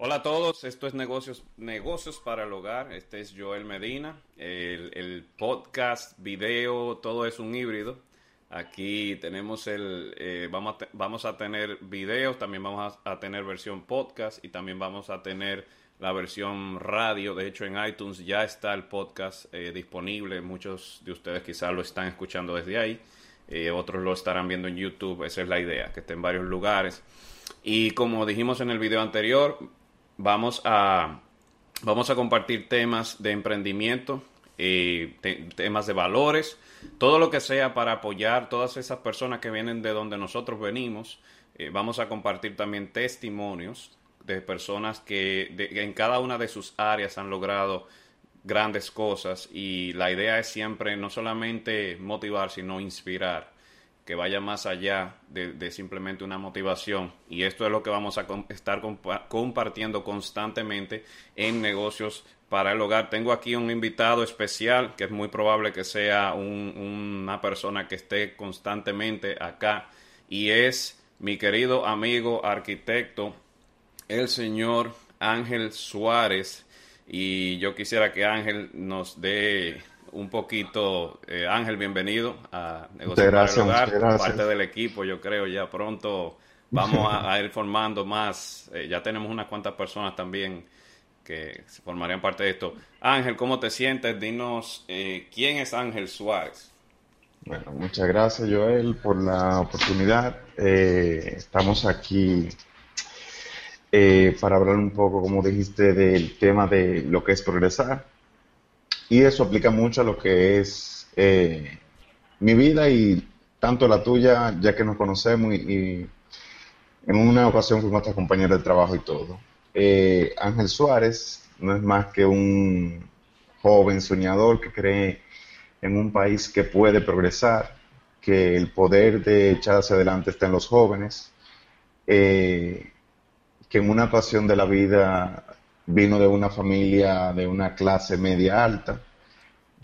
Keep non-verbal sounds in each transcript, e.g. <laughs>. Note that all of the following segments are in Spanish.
Hola a todos, esto es Negocios, Negocios para el Hogar. Este es Joel Medina. El, podcast, video, todo es un híbrido. Aquí tenemos el, eh, vamos, a vamos a tener videos, también vamos a, tener versión podcast y también vamos a tener la versión radio. De hecho, en iTunes ya está el podcast eh, disponible. Muchos de ustedes quizás lo están escuchando desde ahí. Eh, otros lo estarán viendo en YouTube. Esa es la idea, que esté en varios lugares. Y como dijimos en el video anterior, vamos a, vamos a compartir temas de emprendimiento, eh, temas de valores, todo lo que sea para apoyar todas esas personas que vienen de donde nosotros venimos. Eh, vamos a compartir también testimonios de personas que en cada una de sus áreas han logrado grandes cosas y la idea es siempre no solamente motivar, sino inspirar que vaya más allá de, simplemente una motivación. Y esto es lo que vamos a estar compartiendo constantemente en negocios para el hogar. Tengo aquí un invitado especial que es muy probable que sea una persona que esté constantemente acá y es mi querido amigo arquitecto, el señor Ángel Suárez. Y yo quisiera que Ángel nos dé un poquito. Eh, Ángel, bienvenido a Negocios para el parte del equipo, yo creo, ya pronto vamos a, ir formando más. Eh, ya tenemos unas cuantas personas también que se formarían parte de esto. Ángel, ¿cómo te sientes? Dinos, eh, ¿quién es Ángel Suárez? Bueno, muchas gracias Joel por la oportunidad. estamos aquí para hablar un poco, como dijiste, del tema de lo que es progresar y eso aplica mucho a lo que es eh, mi vida y tanto la tuya, ya que nos conocemos y, en una ocasión fuimos hasta compañeros de trabajo y todo. Eh, Ángel Suárez no es más que un joven soñador que cree en un país que puede progresar, que el poder de echar hacia adelante está en los jóvenes, eh, que en una ocasión de la vida vino de una familia de una clase media alta.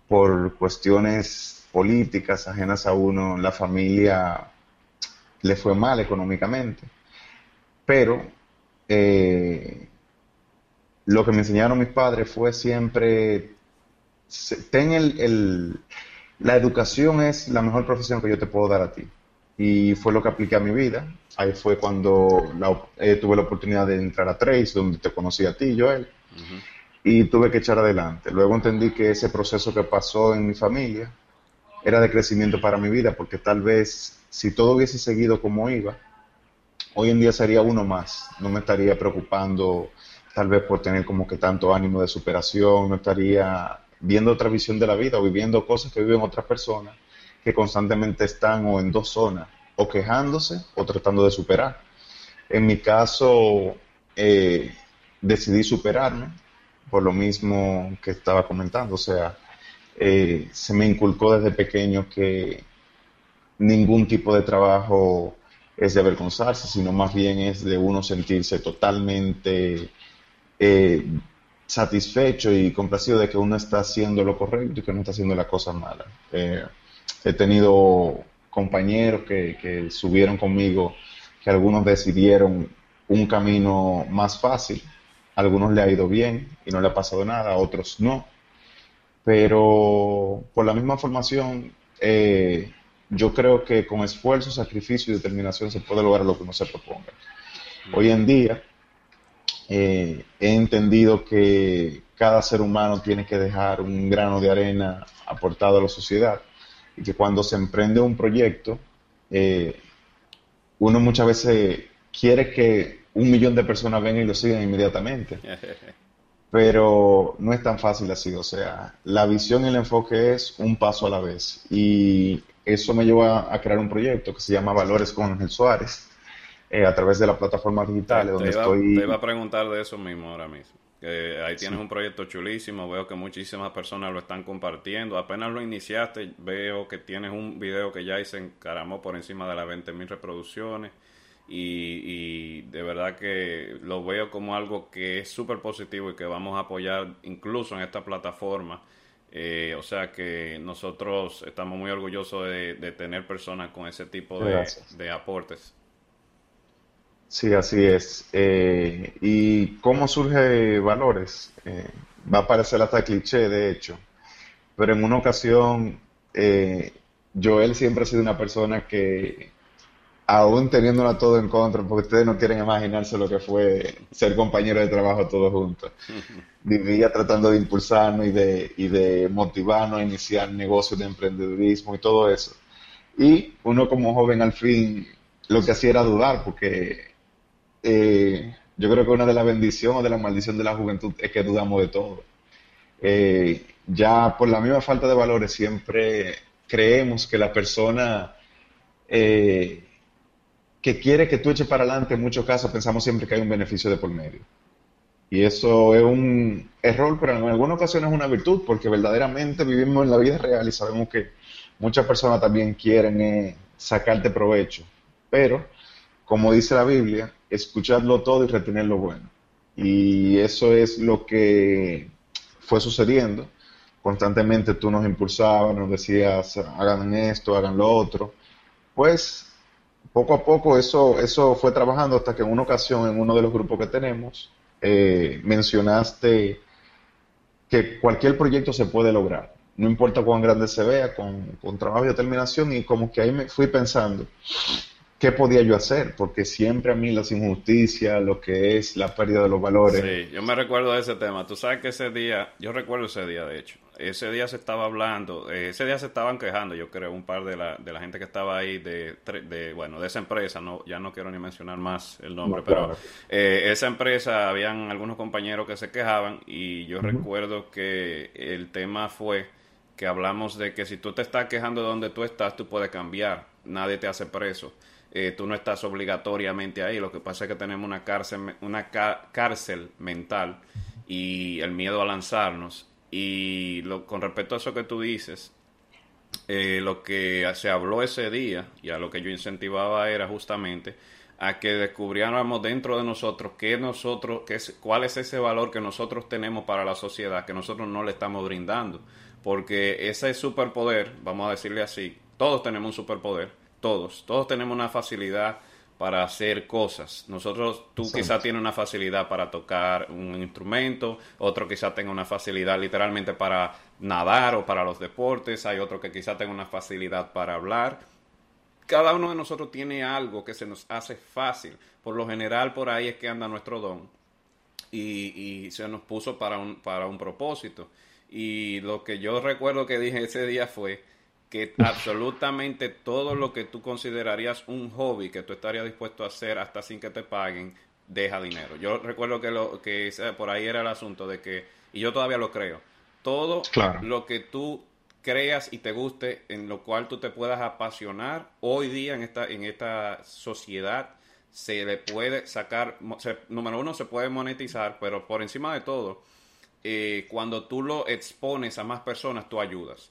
Por cuestiones políticas ajenas a uno, la familia le fue mal económicamente. Pero eh, lo que me enseñaron mis padres fue siempre, ten el, la educación es la mejor profesión que yo te puedo dar a ti. Y fue lo que apliqué a mi vida. Ahí fue cuando eh, tuve la oportunidad de entrar a Trace, donde te conocí a ti, Joel. Y tuve que echar adelante. Luego entendí que ese proceso que pasó en mi familia era de crecimiento para mi vida, porque tal vez si todo hubiese seguido como iba, hoy en día sería uno más. No me estaría preocupando tal vez por tener como que tanto ánimo de superación, no estaría viendo otra visión de la vida o viviendo cosas que viven otras personas que constantemente están o en dos zonas, o quejándose o tratando de superar. En mi caso, eh, decidí superarme por lo mismo que estaba comentando, o sea, eh, se me inculcó desde pequeño que ningún tipo de trabajo es de avergonzarse, sino más bien es de uno sentirse totalmente eh, satisfecho y complacido de que uno está haciendo lo correcto y que no está haciendo la cosa mala. He tenido compañeros que, subieron conmigo, que algunos decidieron un camino más fácil, a algunos le ha ido bien y no le ha pasado nada, a otros no. Pero por la misma formación, eh, yo creo que con esfuerzo, sacrificio y determinación se puede lograr lo que uno se proponga. Hoy en día eh, he entendido que cada ser humano tiene que dejar un grano de arena aportado a la sociedad y que cuando se emprende un proyecto, eh, uno muchas veces quiere que un millón de personas vengan y lo sigan inmediatamente. <laughs> Pero no es tan fácil así, o sea, la visión y el enfoque es un paso a la vez. Y eso me llevó a, crear un proyecto que se llama Valores con Ángel Suárez, eh, a través de la plataforma digital. donde estoy... te iba a preguntar de eso mismo ahora mismo ahí tienes un proyecto chulísimo, veo que muchísimas personas lo están compartiendo. Apenas lo iniciaste, veo que tienes un video que ya se encaramó por encima de las 20.000 reproducciones. Y, de verdad que lo veo como algo que es súper positivo y que vamos a apoyar incluso en esta plataforma. Eh, o sea que nosotros estamos muy orgullosos de, tener personas con ese tipo de, de aportes. Sí, así es. Eh, ¿Y cómo surge Valores? Eh, va a parecer hasta cliché, de hecho, pero en una ocasión, eh, Joel siempre ha sido una persona que, aún teniéndola todo en contra, porque ustedes no quieren imaginarse lo que fue ser compañero de trabajo todos juntos, <laughs> vivía tratando de impulsarnos y de, y de motivarnos a iniciar negocios de emprendedurismo y todo eso. Y uno como joven al fin lo que hacía era dudar, porque eh, yo creo que una de las bendiciones o de la maldición de la juventud es que dudamos de todo. Eh, ya por la misma falta de valores siempre creemos que la persona eh, que quiere que tú eches para adelante, en muchos casos pensamos siempre que hay un beneficio de por medio. Y eso es un error, pero en algunas ocasiones es una virtud, porque verdaderamente vivimos en la vida real y sabemos que muchas personas también quieren sacarte provecho. Pero, como dice la Biblia, escucharlo todo y retener lo bueno. Y eso es lo que fue sucediendo. Constantemente tú nos impulsabas, nos decías, hagan esto, hagan lo otro. Pues poco a poco eso, eso fue trabajando hasta que en una ocasión, en uno de los grupos que tenemos, eh, mencionaste que cualquier proyecto se puede lograr. No importa cuán grande se vea, con, con trabajo y determinación, y como que ahí me fui pensando, qué podía yo hacer, porque siempre a mí las injusticias, lo que es la pérdida de los valores. Sí, yo me recuerdo de ese tema. Tú sabes que ese día, yo recuerdo ese día, de hecho, ese día se estaba hablando, eh, ese día se estaban quejando, yo creo, un par de la, de la gente que estaba ahí de, de bueno, de esa empresa, no, ya no quiero ni mencionar más el nombre, pero eh, esa empresa, habían algunos compañeros que se quejaban y yo recuerdo que el tema fue que hablamos de que si tú te estás quejando de donde tú estás, tú puedes cambiar, nadie te hace preso. Eh, tú no estás obligatoriamente ahí. Lo que pasa es que tenemos una cárcel, una cárcel mental y el miedo a lanzarnos. Y lo, con respecto a eso que tú dices, eh, lo que se habló ese día y a lo que yo incentivaba era justamente a que descubriéramos dentro de nosotros qué nosotros, qué cuál es ese valor que nosotros tenemos para la sociedad que nosotros no le estamos brindando. Porque ese superpoder, vamos a decirle así, todos tenemos un superpoder, todos, todos tenemos una facilidad para hacer cosas. Nosotros, tú quizás tienes una facilidad para tocar un instrumento, otro quizás tenga una facilidad literalmente para nadar o para los deportes, hay otro que quizás tenga una facilidad para hablar. Cada uno de nosotros tiene algo que se nos hace fácil. Por lo general, por ahí es que anda nuestro don. Y, y se nos puso para un, para un propósito. Y lo que yo recuerdo que dije ese día fue, que absolutamente todo lo que tú considerarías un hobby que tú estarías dispuesto a hacer hasta sin que te paguen, deja dinero. Yo recuerdo que, lo, que por ahí era el asunto de que, y yo todavía lo creo, todo lo que tú creas y te guste, en lo cual tú te puedas apasionar, hoy día en esta, en esta sociedad se le puede sacar, número uno, se puede monetizar, pero por encima de todo, eh, cuando tú lo expones a más personas, tú ayudas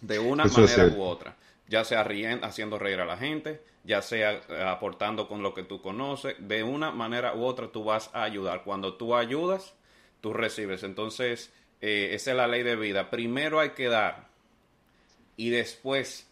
de una manera u otra, ya sea riendo, haciendo reír a la gente, ya sea eh, aportando con lo que tú conoces, de una manera u otra tú vas a ayudar. Cuando tú ayudas, tú recibes. Entonces, eh, esa es la ley de vida. Primero hay que dar y después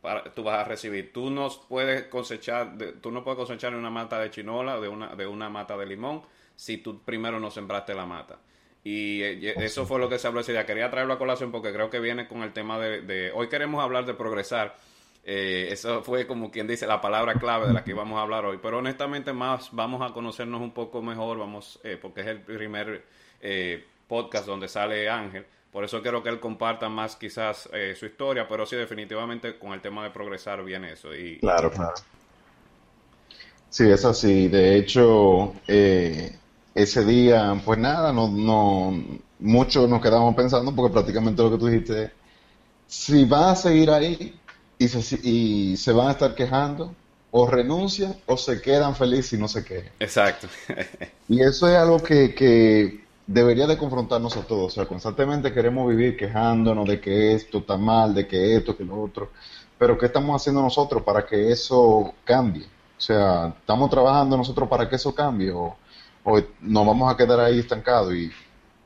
para, tú vas a recibir. Tú no puedes cosechar, tú no puedes cosechar una mata de chinola, de una, de una mata de limón, si tú primero no sembraste la mata. Y eh, eso fue lo que se habló ese día. Quería traerlo a colación porque creo que viene con el tema de... hoy queremos hablar de progresar. Eh, eso fue como quien dice la palabra clave de la que íbamos a hablar hoy. Pero honestamente más vamos a conocernos un poco mejor, vamos, eh, porque es el primer podcast donde sale Ángel. Por eso quiero que él comparta más quizás su historia, pero sí definitivamente con el tema de progresar viene eso. Y, claro, claro. Sí, es así. De hecho, ese día, pues nada, no, no, muchos nos quedamos pensando porque prácticamente lo que tú dijiste, si van a seguir ahí y se, y se van a estar quejando, o renuncian o se quedan felices y no se quejan. Exacto. <laughs> y eso es algo que, que debería de confrontarnos a todos. O sea, constantemente queremos vivir quejándonos de que esto está mal, de que esto, que lo otro. Pero ¿qué estamos haciendo nosotros para que eso cambie? O sea, ¿estamos trabajando nosotros para que eso cambie? ¿O o nos vamos a quedar ahí estancados y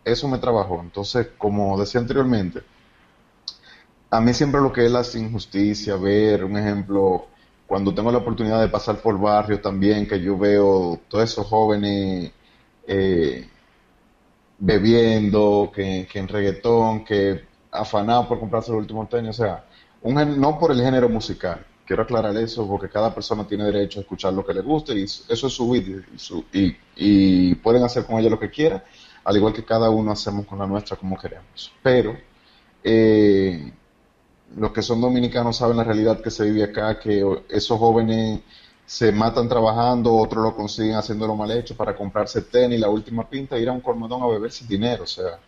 eso me trabajó. Entonces, como decía anteriormente, a mí siempre lo que es la injusticia, ver un ejemplo, cuando tengo la oportunidad de pasar por barrios también, que yo veo todos esos jóvenes eh, bebiendo, que, en reggaetón, que afanados por comprarse los últimos tenis, o sea, un, no por el género musical, quiero aclarar eso porque cada persona tiene derecho a escuchar lo que le guste y eso es su vida y, y, pueden hacer con ella lo que quieran, al igual que cada uno hacemos con la nuestra como queremos. Pero eh, los que son dominicanos saben la realidad que se vive acá, que esos jóvenes se matan trabajando, otros lo consiguen haciéndolo mal hecho para comprarse tenis, la última pinta, ir a un colmadón a beber sin dinero. O sea,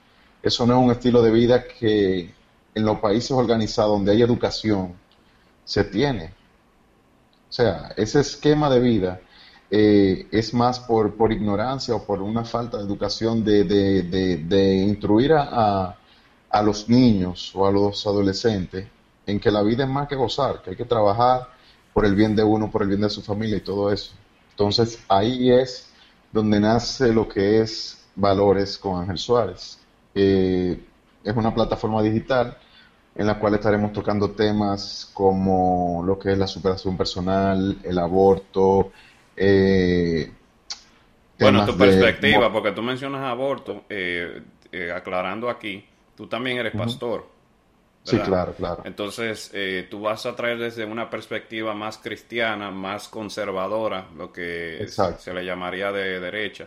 eso no es un estilo de vida que en los países organizados donde hay educación se tiene. O sea, ese esquema de vida eh, es más por, por ignorancia o por una falta de educación de, de, instruir a a los niños o a los adolescentes en que la vida es más que gozar, que hay que trabajar por el bien de uno, por el bien de su familia y todo eso. Entonces ahí es donde nace lo que es Valores con Ángel Suárez. Es una plataforma digital en la cual estaremos tocando temas como lo que es la superación personal, el aborto. Eh, bueno, tu perspectiva, porque tú mencionas aborto, eh, aclarando aquí, tú también eres pastor. Sí, claro, claro. Entonces, eh, tú vas a traer desde una perspectiva más cristiana, más conservadora, lo que se le llamaría de derecha.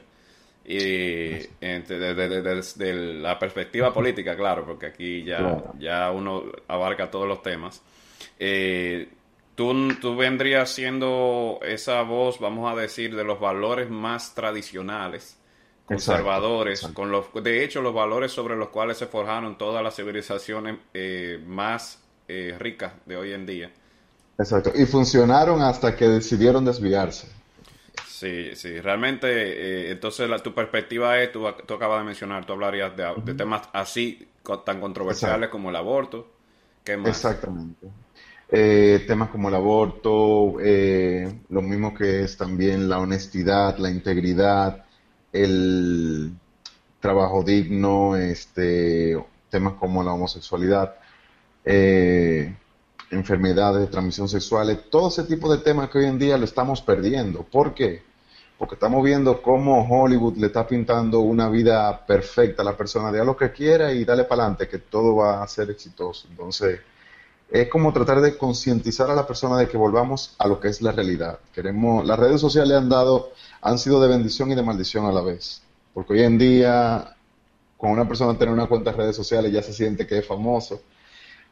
Y desde la perspectiva política, claro, porque aquí ya, ya uno abarca todos los temas. Eh, tú, tú vendrías siendo esa voz, vamos a decir, de los valores más tradicionales conservadores, con los, de hecho los valores sobre los cuales se forjaron todas las civilizaciones eh, más eh, ricas de hoy en día. Exacto, y funcionaron hasta que decidieron desviarse. Sí, sí, realmente, eh, entonces la, tu perspectiva es, tú, tú, acabas de mencionar, tú hablarías de, temas así tan controversiales como el aborto. ¿Qué más? Exactamente. temas como el aborto, lo mismo que es también la honestidad, la integridad, el trabajo digno, este, temas como la homosexualidad, eh, enfermedades de transmisión sexual, todo ese tipo de temas que hoy en día lo estamos perdiendo. ¿Por qué? Porque estamos viendo cómo Hollywood le está pintando una vida perfecta a la persona, de lo que quiera y dale para adelante, que todo va a ser exitoso. Entonces, es como tratar de concientizar a la persona de que volvamos a lo que es la realidad. Queremos, las redes sociales han dado han sido de bendición y de maldición a la vez. Porque hoy en día, cuando una persona tiene una cuenta de redes sociales, ya se siente que es famoso.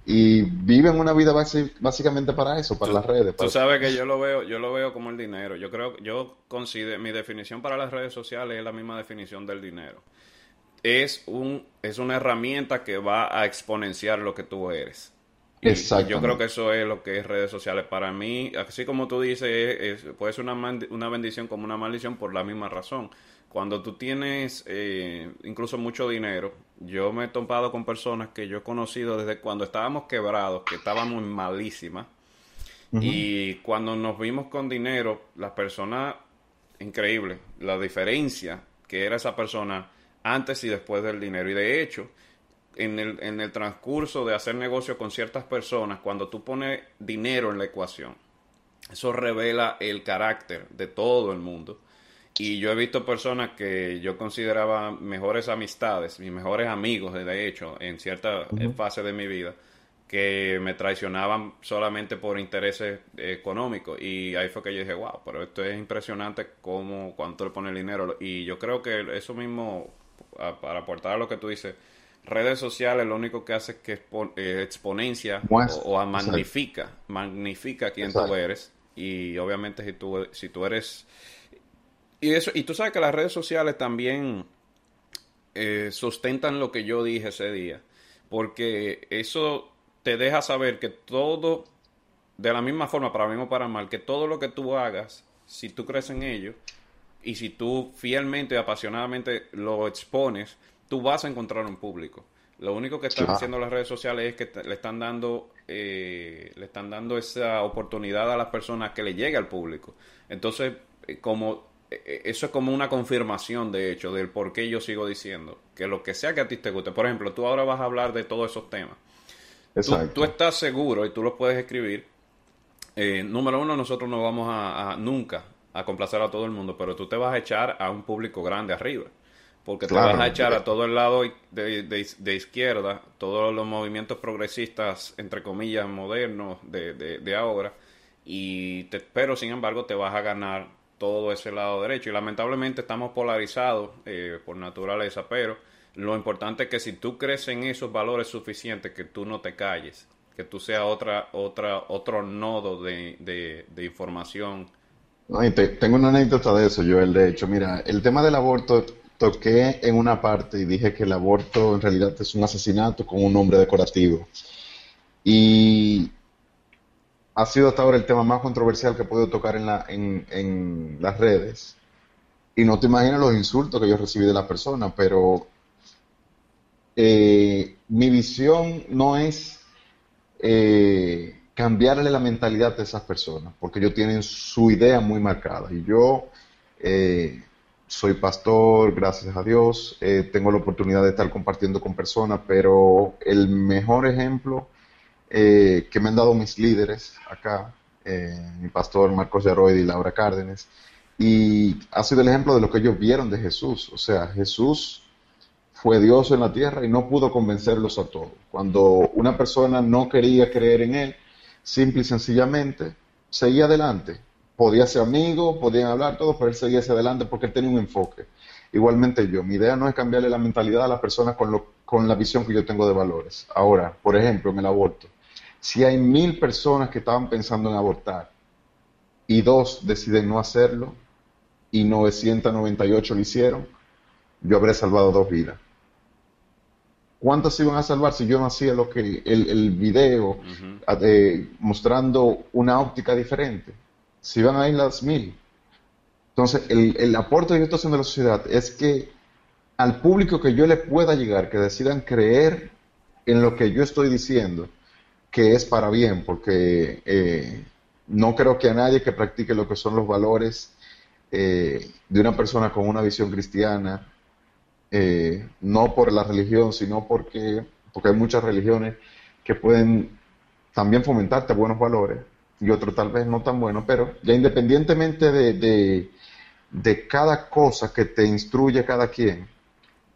Y viven una vida básicamente para eso, para las redes. Tú sabes que yo lo veo, yo lo veo como el dinero. Yo creo, yo considero, mi definición para las redes sociales es la misma definición del dinero. Es un, es una herramienta que va a exponenciar lo que tú eres. Exacto. Yo creo que eso es lo que es redes sociales. Para mí, así como tú dices, puede ser una, una bendición como una maldición por la misma razón. Cuando tú tienes eh, incluso mucho dinero, yo me he topado con personas que yo he conocido desde cuando estábamos quebrados, que estábamos malísimas. Y cuando nos vimos con dinero, la persona, increíble, la diferencia que era esa persona antes y después del dinero. Y de hecho, en el, en el transcurso de hacer negocio con ciertas personas, cuando tú pones dinero en la ecuación, eso revela el carácter de todo el mundo. Y yo he visto personas que yo consideraba mejores amistades, mis mejores amigos, de hecho, en cierta fase de mi vida, que me traicionaban solamente por intereses económicos. Y ahí fue que yo dije, wow, pero esto es impresionante cómo, cuánto le pone el dinero. Y yo creo que eso mismo, para aportar a lo que tú dices, redes sociales lo único que hace es que eh, exponencia o, magnifica, magnifica quién tú eres. Y obviamente si tú, si tú eres... Y, eso, y tú sabes que las redes sociales también eh, sustentan lo que yo dije ese día. Porque eso te deja saber que todo, de la misma forma, para bien o para mal, que todo lo que tú hagas, si tú crees en ello, y si tú fielmente y apasionadamente lo expones, tú vas a encontrar un público. Lo único que están haciendo las redes sociales es que le están dando eh, le están dando esa oportunidad a las personas que le llegue al público. Entonces, eh, como eso es como una confirmación, de hecho, del por qué yo sigo diciendo que lo que sea que a ti te guste. Por ejemplo, tú ahora vas a hablar de todos esos temas. Tú, tú, estás seguro, y tú lo puedes escribir, eh, número uno, nosotros no vamos a, nunca a complacer a todo el mundo, pero tú te vas a echar a un público grande arriba. Porque te vas a echar a todo el lado de, de, izquierda, todos los movimientos progresistas, entre comillas, modernos de, de ahora, y te, pero sin embargo te vas a ganar todo ese lado derecho. Y lamentablemente estamos polarizados eh, por naturaleza, pero lo importante es que si tú crees en esos valores suficientes, que tú no te calles, que tú seas otra, otra, otro nodo de, de, información. tengo una anécdota de eso, Joel. De hecho, mira, el tema del aborto toqué en una parte y dije que el aborto en realidad es un asesinato con un nombre decorativo. Y ha sido hasta ahora el tema más controversial que he podido tocar en, la, en, las redes. Y no te imaginas los insultos que yo recibí de la persona, pero eh, mi visión no es eh, cambiarle la mentalidad de esas personas, porque ellos tienen su idea muy marcada. Y yo eh, soy pastor, gracias a Dios, tengo la oportunidad de estar compartiendo con personas, pero el mejor ejemplo eh, que me han dado mis líderes acá, eh, mi pastor Marcos Yaroid y Laura Cárdenas, y ha sido el ejemplo de lo que ellos vieron de Jesús. O sea, Jesús fue Dios en la tierra y no pudo convencerlos a todos. Cuando una persona no quería creer en Él, simple y sencillamente, seguía adelante. Podía ser amigo, podían hablar todo, pero él seguía hacia adelante porque él tenía un enfoque. Igualmente yo, mi idea no es cambiarle la mentalidad a las personas con, con la visión que yo tengo de valores. Ahora, por ejemplo, en el aborto. Si hay mil personas que estaban pensando en abortar y dos deciden no hacerlo y 998 lo hicieron, yo habré salvado dos vidas. ¿Cuántas iban a salvar si yo no hacía lo que el, video eh, mostrando una óptica diferente? Si iban a ir las mil. Entonces, el, el aporte estoy haciendo a la sociedad es que al público que yo le pueda llegar, que decidan creer en lo que yo estoy diciendo, que es para bien, porque eh, no creo que a nadie que practique lo que son los valores eh, de una persona con una visión cristiana, eh, no por la religión, sino porque, porque hay muchas religiones que pueden también fomentarte buenos valores y otros tal vez no tan buenos, pero ya independientemente de, de, cada cosa que te instruye cada quien,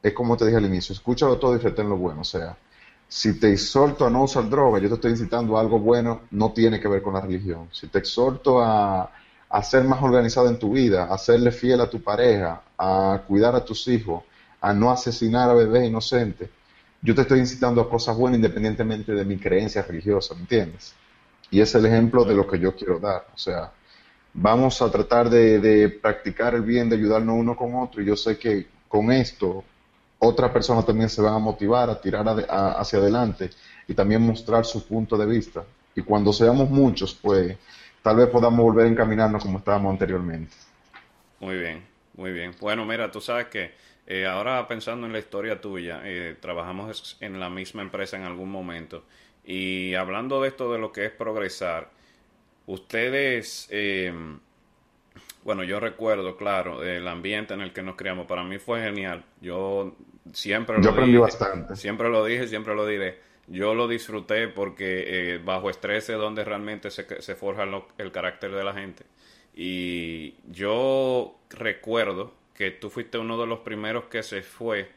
es como te dije al inicio, escúchalo todo y retén lo bueno, o sea, si te exhorto a no usar droga, yo te estoy incitando a algo bueno, no tiene que ver con la religión. Si te exhorto a, ser más organizado en tu vida, a serle fiel a tu pareja, a cuidar a tus hijos, a no asesinar a bebés inocentes, yo te estoy incitando a cosas buenas independientemente de mi creencia religiosa, ¿me entiendes? Y es el ejemplo de lo que yo quiero dar. O sea, vamos a tratar de, de practicar el bien, de ayudarnos uno con otro. Y yo sé que con esto otras personas también se van a motivar a tirar hacia adelante y también mostrar su punto de vista. Y cuando seamos muchos, pues tal vez podamos volver a encaminarnos como estábamos anteriormente. Muy bien, muy bien. Bueno, mira, tú sabes que eh, ahora pensando en la historia tuya, eh, trabajamos en la misma empresa en algún momento. Y hablando de esto de lo que es progresar, ustedes... Eh, bueno, yo recuerdo, claro, el ambiente en el que nos criamos. Para mí fue genial. Yo siempre lo aprendí bastante. Siempre lo dije, siempre lo diré. Yo lo disfruté porque eh, bajo estrés es donde realmente se, se forja el carácter de la gente. Y yo recuerdo que tú fuiste uno de los primeros que se fue.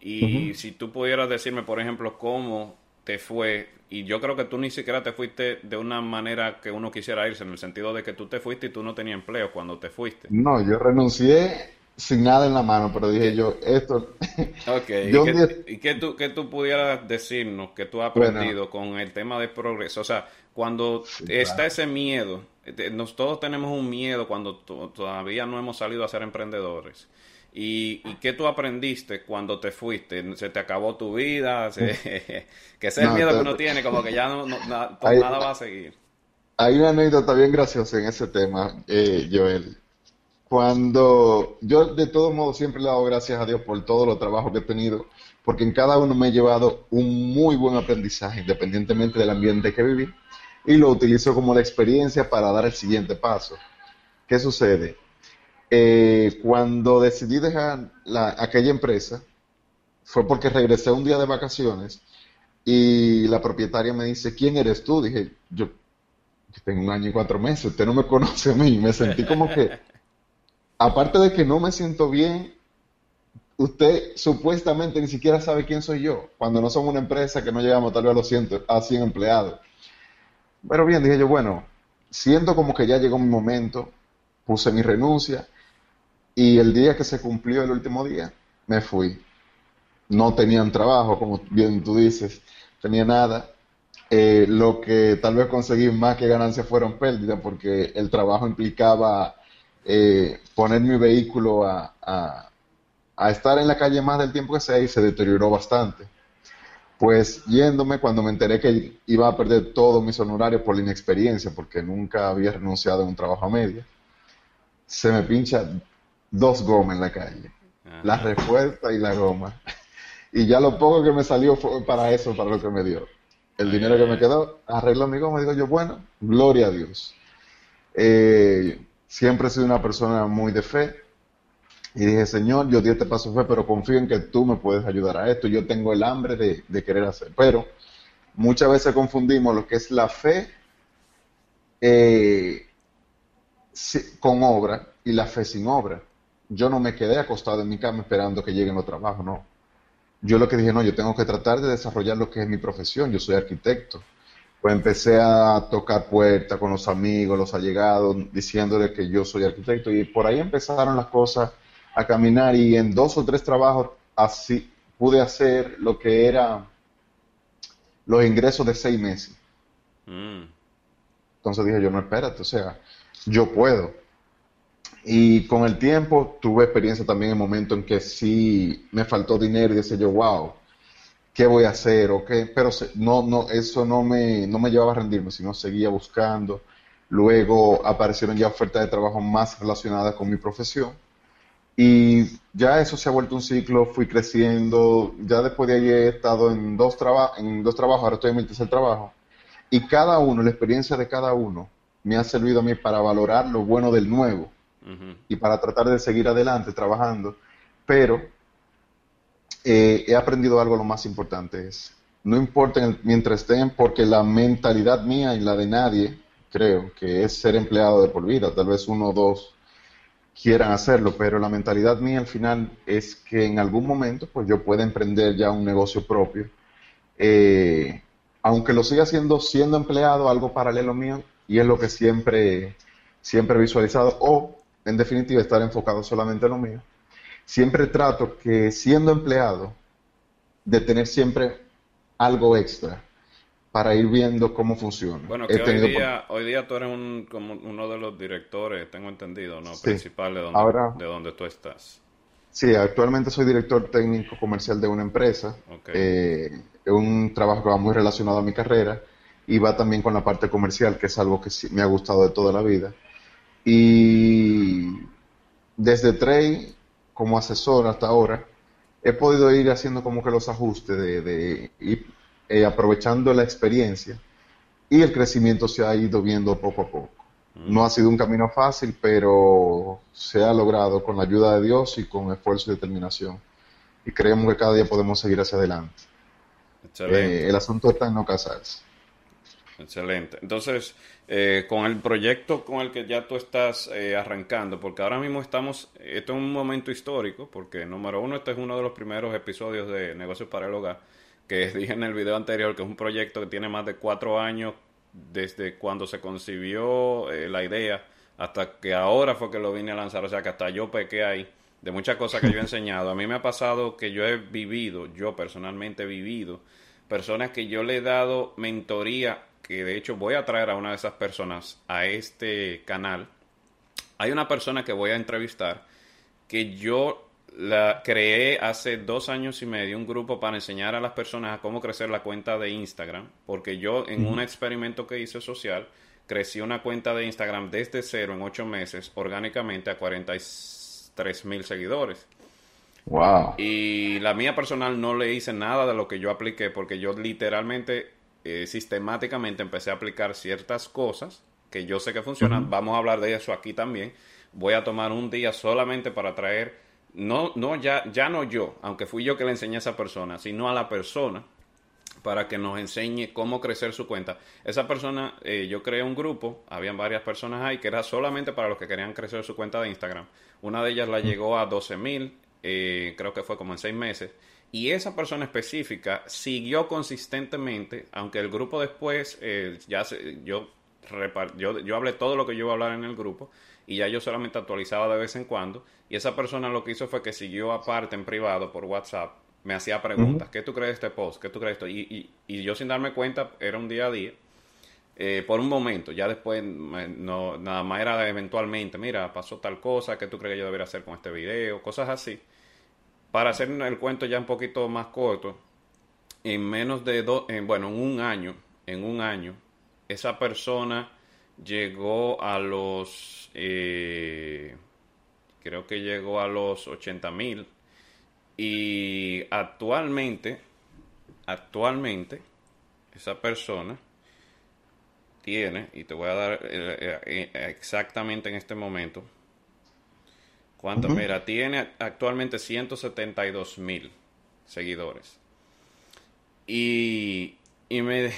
Y si tú pudieras decirme, por ejemplo, cómo te fue, y yo creo que tú ni siquiera te fuiste de una manera que uno quisiera irse, en el sentido de que tú te fuiste y tú no tenías empleo cuando te fuiste. No, yo renuncié sin nada en la mano, pero dije yo, esto... <laughs> Ok, ¿y, qué, tú, qué tú pudieras decirnos que tú has aprendido con el tema de progreso? O sea, cuando está ese miedo, nos, todos tenemos un miedo cuando todavía no hemos salido a ser emprendedores. ¿Y, ¿Y, qué tú aprendiste cuando te fuiste? ¿Se te acabó tu vida? <laughs> <laughs> que ese es el miedo que uno tiene, como que ya no, nada va a seguir. Hay una anécdota bien graciosa en ese tema, eh, Joel. Cuando yo de todos modos siempre le he dado gracias a Dios por todo los trabajos que he tenido, porque en cada uno me he llevado un muy buen aprendizaje, independientemente del ambiente que viví, y lo utilizo como la experiencia para dar el siguiente paso. ¿Qué sucede? Eh, cuando decidí dejar aquella empresa, fue porque regresé un día de vacaciones y la propietaria me dice, ¿quién eres tú? Dije, yo, tengo un año y cuatro meses, usted no me conoce a mí. Me sentí como que, aparte de que no me siento bien, usted supuestamente ni siquiera sabe quién soy yo, cuando no somos una empresa que no llegamos tal vez a los 100, a 100 empleados. Pero bien, dije yo, bueno, siento como que ya llegó mi momento, puse mi renuncia y el día que se cumplió el último día, me fui. No tenían trabajo, como bien tú dices, tenía nada. Eh, lo que tal vez conseguí más que ganancias fueron pérdidas porque el trabajo implicaba eh, poner mi vehículo a, a, estar en la calle más del tiempo que sea y se deterioró bastante. Pues yéndome cuando me enteré que iba a perder todos mis honorarios por la inexperiencia, porque nunca había renunciado a un trabajo a media, se me pincha dos gomas en la calle, la respuesta y la goma. <laughs> Y ya lo poco que me salió fue para eso, para lo que me dio el dinero que me quedó, arreglo mi goma, digo yo, bueno, gloria a Dios. Eh, siempre he sido una persona muy de fe y dije, Señor, yo di este paso fe, pero confío en que tú me puedes ayudar a esto. Yo tengo el hambre de, querer hacer. Pero muchas veces confundimos lo que es la fe eh, con obra y la fe sin obra. Yo no me quedé acostado en mi cama esperando que lleguen los trabajos, no yo lo que dije, no, yo tengo que tratar de desarrollar lo que es mi profesión, yo soy arquitecto. Pues empecé a tocar puertas con los amigos, los allegados, diciéndole que yo soy arquitecto y por ahí empezaron las cosas a caminar y en dos o tres trabajos así pude hacer lo que era los ingresos de seis meses. Mm. Entonces dije yo, no, espérate, o sea, yo puedo. Y con el tiempo tuve experiencia también en momentos en que sí me faltó dinero y decía yo, wow, ¿qué voy a hacer? ¿O qué? Pero no, no, eso no me, no me llevaba a rendirme, sino seguía buscando. Luego aparecieron ya ofertas de trabajo más relacionadas con mi profesión. Y ya eso se ha vuelto un ciclo, fui creciendo. Ya después de ahí he estado en dos, en dos trabajos, ahora estoy en mi tercer trabajo. Y cada uno, la experiencia de cada uno, me ha servido a mí para valorar lo bueno del nuevo y para tratar de seguir adelante trabajando. Pero eh, he aprendido algo lo más importante es, no importa mientras estén, porque la mentalidad mía y la de nadie, creo, que es ser empleado de por vida, tal vez uno o dos quieran hacerlo, pero la mentalidad mía al final es que en algún momento pues yo pueda emprender ya un negocio propio, eh, aunque lo siga haciendo siendo empleado, algo paralelo mío, y es lo que siempre, siempre he visualizado, o en definitiva, estar enfocado solamente en lo mío. Siempre trato que siendo empleado, de tener siempre algo extra para ir viendo cómo funciona. Bueno, que hoy día, hoy día tú eres un, como uno de los directores, tengo entendido, ¿no? Principal de donde, de donde tú estás. Sí, actualmente soy director técnico comercial de una empresa. Eh, es un trabajo que va muy relacionado a mi carrera y va también con la parte comercial, que es algo que me ha gustado de toda la vida. Y desde Trey, como asesor hasta ahora, he podido ir haciendo como que los ajustes de, ir eh, aprovechando la experiencia y el crecimiento se ha ido viendo poco a poco. Mm. No ha sido un camino fácil, pero se ha logrado con la ayuda de Dios y con esfuerzo y determinación. Y creemos que cada día podemos seguir hacia adelante. Eh, el asunto está en no casarse. Excelente. Entonces, eh, con el proyecto con el que ya tú estás eh, arrancando, porque ahora mismo estamos, esto es un momento histórico, porque número uno, este es uno de los primeros episodios de Negocios para el Hogar, que <laughs> dije en el video anterior, que es un proyecto que tiene más de cuatro años desde cuando se concibió eh, la idea hasta que ahora fue que lo vine a lanzar, o sea que hasta yo pequé ahí de muchas cosas que yo he enseñado. A mí me ha pasado que yo he vivido, yo personalmente he vivido, personas que yo le he dado mentoría que de hecho voy a traer a una de esas personas a este canal. Hay una persona que voy a entrevistar que yo la creé hace dos años y medio un grupo para enseñar a las personas a cómo crecer la cuenta de Instagram, porque yo en un experimento que hice social crecí una cuenta de Instagram desde cero en ocho meses orgánicamente a 43 mil seguidores. Wow. Y la mía personal no le hice nada de lo que yo apliqué porque yo literalmente eh, sistemáticamente empecé a aplicar ciertas cosas que yo sé que funcionan. Vamos a hablar de eso aquí también. Voy a tomar un día solamente para traer, no, no, ya, ya no yo, aunque fui yo que le enseñé a esa persona, sino a la persona para que nos enseñe cómo crecer su cuenta. Esa persona, eh, yo creé un grupo, habían varias personas ahí, que era solamente para los que querían crecer su cuenta de Instagram. Una de ellas la llegó a 12 mil, eh, creo que fue como en seis meses. Y esa persona específica siguió consistentemente, aunque el grupo después, eh, ya se, yo, yo, yo hablé todo lo que yo iba a hablar en el grupo, y ya yo solamente actualizaba de vez en cuando. Y esa persona lo que hizo fue que siguió aparte en privado por WhatsApp me hacía preguntas, ¿qué tú crees de este post? ¿Qué tú crees de esto? Y, y, yo sin darme cuenta, era un día a día, eh, por un momento, ya después no, nada más era eventualmente, mira, pasó tal cosa, ¿qué tú crees que yo debería hacer con este video? Cosas así. Para hacer el cuento ya un poquito más corto, en menos de dos, bueno, en un año, en un año, esa persona llegó a los, eh, creo que llegó a los 80 mil y actualmente, actualmente, esa persona tiene, y te voy a dar eh, eh, exactamente en este momento, cuánto, mira, tiene actualmente 172 mil seguidores. Y, y me,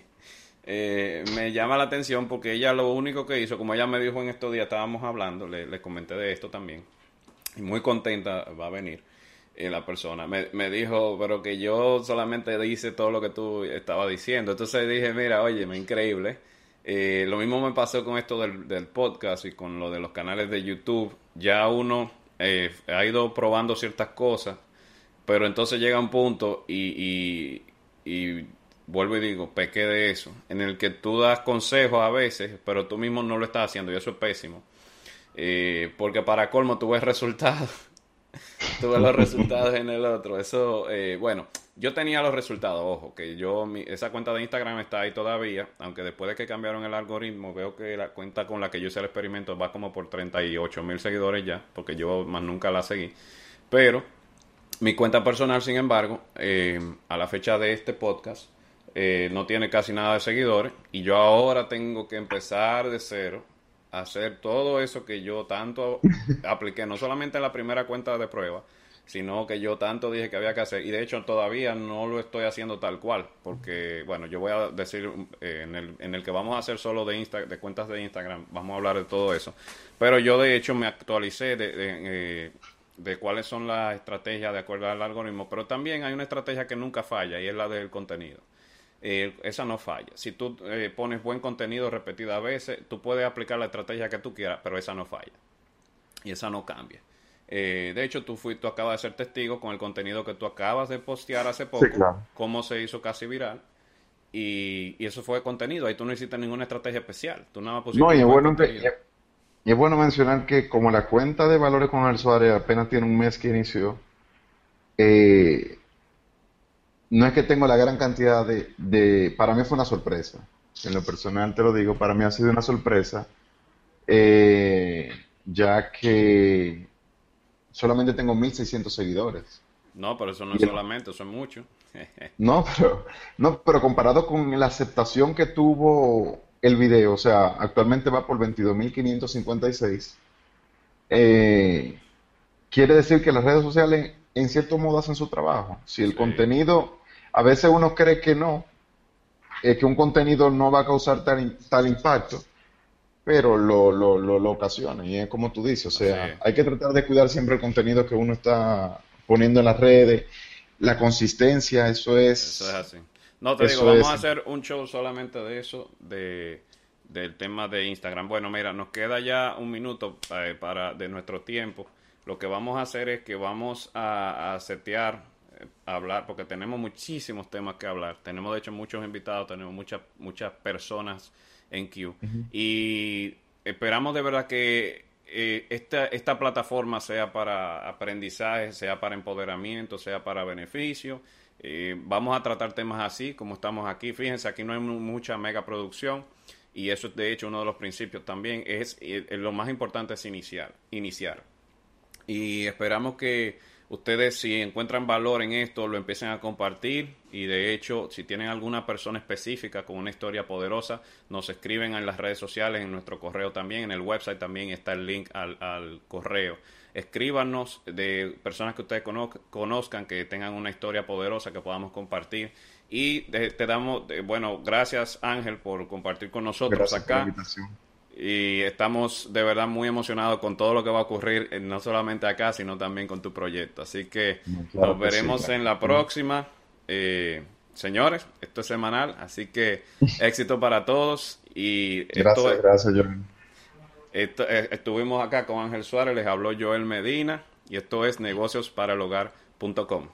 <laughs> eh, me llama la atención porque ella lo único que hizo, como ella me dijo en estos días, estábamos hablando, le, le comenté de esto también, y muy contenta va a venir y la persona me, me, dijo, pero que yo solamente dice todo lo que tú estabas diciendo. Entonces dije, mira, oye, me increíble. Eh, lo mismo me pasó con esto del, del, podcast y con lo de los canales de YouTube. Ya uno eh, ha ido probando ciertas cosas, pero entonces llega un punto y, y, vuelvo y digo, pequé de eso, en el que tú das consejos a veces, pero tú mismo no lo estás haciendo y eso es pésimo. Eh, porque para colmo tú ves resultados <laughs> tuve los resultados en el otro. Eso, eh, bueno, yo tenía los resultados, ojo, que yo, esa cuenta de Instagram está ahí todavía, aunque después de que cambiaron el algoritmo, veo que la cuenta con la que yo hice el experimento va como por 38 mil seguidores ya, porque yo más nunca la seguí. Pero mi cuenta personal, sin embargo, eh, a la fecha de este podcast, eh, no tiene casi nada de seguidores y yo ahora tengo que empezar de cero hacer todo eso que yo tanto <laughs> apliqué, no solamente en la primera cuenta de prueba, sino que yo tanto dije que había que hacer. Y de hecho todavía no lo estoy haciendo tal cual, porque, bueno, yo voy a decir eh, en, el, en el que vamos a hacer solo de, Insta, de cuentas de Instagram, vamos a hablar de todo eso. Pero yo de hecho me actualicé de, de, eh, cuáles son las estrategias de acuerdo al algoritmo, pero también hay una estrategia que nunca falla y es la del contenido. Eh, esa no falla. Si tú eh, pones buen contenido repetidas veces, tú puedes aplicar la estrategia que tú quieras, pero esa no falla. Y esa no cambia. Eh, de hecho, tú, fuiste, tú acabas de ser testigo con el contenido que tú acabas de postear hace poco, cómo se hizo casi viral. Y, eso fue contenido. Ahí tú no necesitas ninguna estrategia especial. Tú nada más no, y es, bueno y es bueno mencionar que como la cuenta de valores con el Suárez apenas tiene un mes que inició, eh, no es que tengo la gran cantidad de, Para mí fue una sorpresa. En lo personal te lo digo, para mí ha sido una sorpresa, eh, ya que solamente tengo 1.600 seguidores. No, pero eso no es solamente, eso es mucho. <laughs> no, pero, no, pero comparado con la aceptación que tuvo el video, o sea, actualmente va por 22.556, eh, quiere decir que las redes sociales en cierto modo hacen su trabajo. Si el contenido a veces uno cree que no, que un contenido no va a causar tal, tal impacto, pero lo, lo, lo, ocasiona. Y es como tú dices, o sea, hay que tratar de cuidar siempre el contenido que uno está poniendo en las redes, la consistencia, eso es... Eso es así. No, te digo, vamos a hacer un show solamente de eso, de, del tema de Instagram. Bueno, mira, nos queda ya un minuto eh, para de nuestro tiempo. Lo que vamos a hacer es que vamos a, a setear hablar, porque tenemos muchísimos temas que hablar. Tenemos, de hecho, muchos invitados, tenemos muchas, muchas personas en Q. Y esperamos de verdad que eh, esta, esta plataforma sea para aprendizaje, sea para empoderamiento, sea para beneficio. Eh, vamos a tratar temas así, como estamos aquí. Fíjense, aquí no hay mucha mega producción. Y eso es de hecho uno de los principios también. Es, es eh, lo más importante es iniciar, iniciar. Y esperamos que ustedes si encuentran valor en esto lo empiecen a compartir. Y de hecho si tienen alguna persona específica con una historia poderosa nos escriben en las redes sociales en nuestro correo también en el website también está el link al, correo. Escríbanos de personas que ustedes conozcan que tengan una historia poderosa que podamos compartir. Y te, damos, bueno, gracias Ángel por compartir con nosotros acá. Y estamos de verdad muy emocionados con todo lo que va a ocurrir, eh, no solamente acá, sino también con tu proyecto. Así que nos veremos en la próxima. Eh, señores, esto es semanal, así que <laughs> éxito para todos. Y gracias, gracias, Joel. Eh, estuvimos acá con Ángel Suárez, les habló Joel Medina y esto es negocios para el hogar.com.